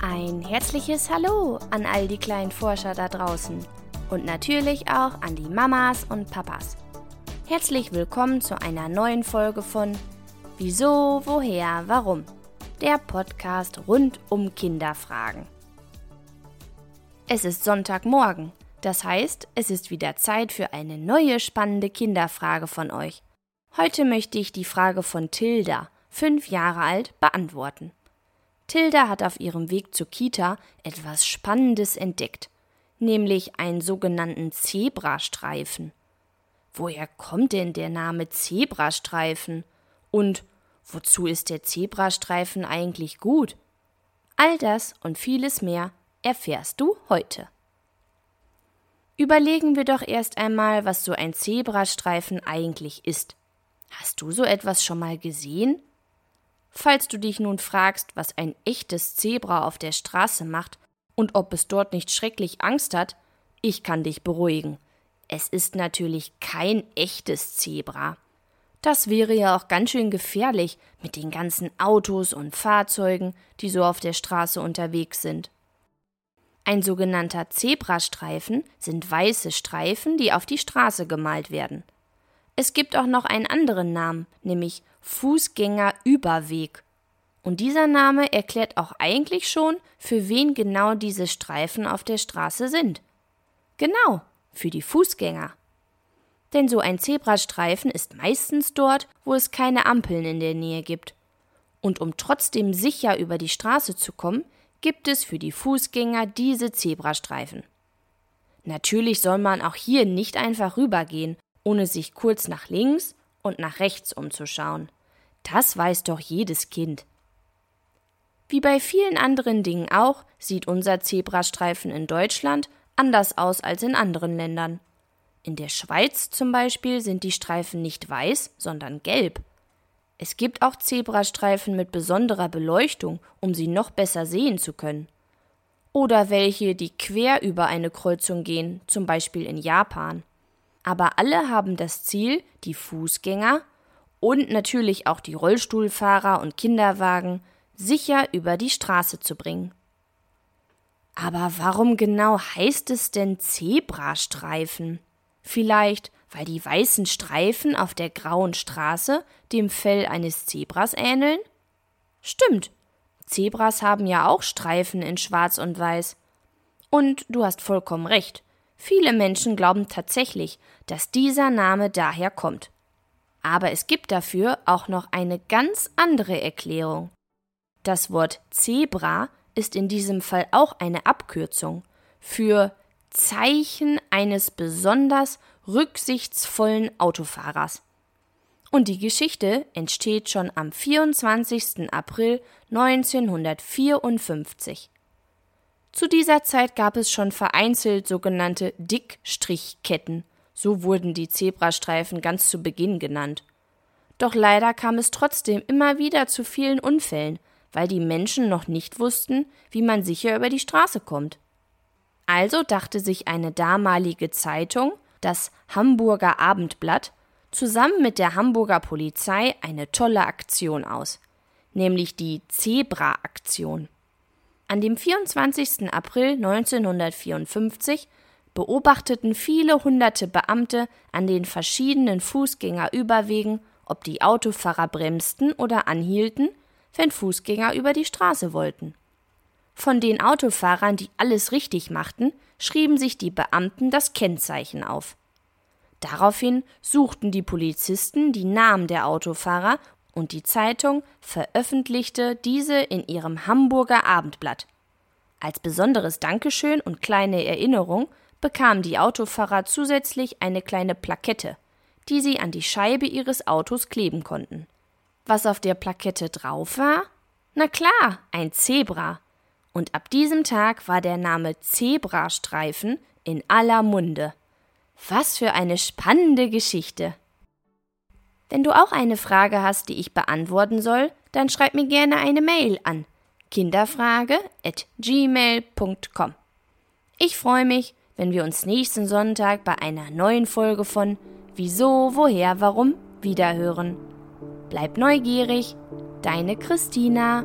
Ein herzliches Hallo an all die kleinen Forscher da draußen und natürlich auch an die Mamas und Papas. Herzlich willkommen zu einer neuen Folge von Wieso, woher, warum? Der Podcast rund um Kinderfragen. Es ist Sonntagmorgen, das heißt, es ist wieder Zeit für eine neue spannende Kinderfrage von euch. Heute möchte ich die Frage von Tilda, fünf Jahre alt, beantworten. Tilda hat auf ihrem Weg zur Kita etwas Spannendes entdeckt, nämlich einen sogenannten Zebrastreifen. Woher kommt denn der Name Zebrastreifen? Und wozu ist der Zebrastreifen eigentlich gut? All das und vieles mehr erfährst du heute. Überlegen wir doch erst einmal, was so ein Zebrastreifen eigentlich ist. Hast du so etwas schon mal gesehen? Falls du dich nun fragst, was ein echtes Zebra auf der Straße macht und ob es dort nicht schrecklich Angst hat, ich kann dich beruhigen. Es ist natürlich kein echtes Zebra. Das wäre ja auch ganz schön gefährlich mit den ganzen Autos und Fahrzeugen, die so auf der Straße unterwegs sind. Ein sogenannter Zebrastreifen sind weiße Streifen, die auf die Straße gemalt werden. Es gibt auch noch einen anderen Namen, nämlich Fußgängerüberweg. Und dieser Name erklärt auch eigentlich schon, für wen genau diese Streifen auf der Straße sind. Genau, für die Fußgänger. Denn so ein Zebrastreifen ist meistens dort, wo es keine Ampeln in der Nähe gibt. Und um trotzdem sicher über die Straße zu kommen, gibt es für die Fußgänger diese Zebrastreifen. Natürlich soll man auch hier nicht einfach rübergehen ohne sich kurz nach links und nach rechts umzuschauen. Das weiß doch jedes Kind. Wie bei vielen anderen Dingen auch, sieht unser Zebrastreifen in Deutschland anders aus als in anderen Ländern. In der Schweiz zum Beispiel sind die Streifen nicht weiß, sondern gelb. Es gibt auch Zebrastreifen mit besonderer Beleuchtung, um sie noch besser sehen zu können. Oder welche, die quer über eine Kreuzung gehen, zum Beispiel in Japan aber alle haben das Ziel, die Fußgänger und natürlich auch die Rollstuhlfahrer und Kinderwagen sicher über die Straße zu bringen. Aber warum genau heißt es denn Zebrastreifen? Vielleicht, weil die weißen Streifen auf der grauen Straße dem Fell eines Zebras ähneln? Stimmt. Zebras haben ja auch Streifen in Schwarz und Weiß. Und du hast vollkommen recht. Viele Menschen glauben tatsächlich, dass dieser Name daher kommt. Aber es gibt dafür auch noch eine ganz andere Erklärung. Das Wort Zebra ist in diesem Fall auch eine Abkürzung für Zeichen eines besonders rücksichtsvollen Autofahrers. Und die Geschichte entsteht schon am 24. April 1954. Zu dieser Zeit gab es schon vereinzelt sogenannte Dickstrichketten, so wurden die Zebrastreifen ganz zu Beginn genannt. Doch leider kam es trotzdem immer wieder zu vielen Unfällen, weil die Menschen noch nicht wussten, wie man sicher über die Straße kommt. Also dachte sich eine damalige Zeitung, das Hamburger Abendblatt, zusammen mit der Hamburger Polizei eine tolle Aktion aus, nämlich die Zebra-Aktion. An dem 24. April 1954 beobachteten viele hunderte Beamte an den verschiedenen Fußgängerüberwegen, ob die Autofahrer bremsten oder anhielten, wenn Fußgänger über die Straße wollten. Von den Autofahrern, die alles richtig machten, schrieben sich die Beamten das Kennzeichen auf. Daraufhin suchten die Polizisten die Namen der Autofahrer und die Zeitung veröffentlichte diese in ihrem Hamburger Abendblatt. Als besonderes Dankeschön und kleine Erinnerung bekamen die Autofahrer zusätzlich eine kleine Plakette, die sie an die Scheibe ihres Autos kleben konnten. Was auf der Plakette drauf war? Na klar, ein Zebra. Und ab diesem Tag war der Name Zebrastreifen in aller Munde. Was für eine spannende Geschichte. Wenn du auch eine Frage hast, die ich beantworten soll, dann schreib mir gerne eine Mail an kinderfrage@gmail.com. Ich freue mich, wenn wir uns nächsten Sonntag bei einer neuen Folge von Wieso, woher, warum wiederhören. Bleib neugierig, deine Christina.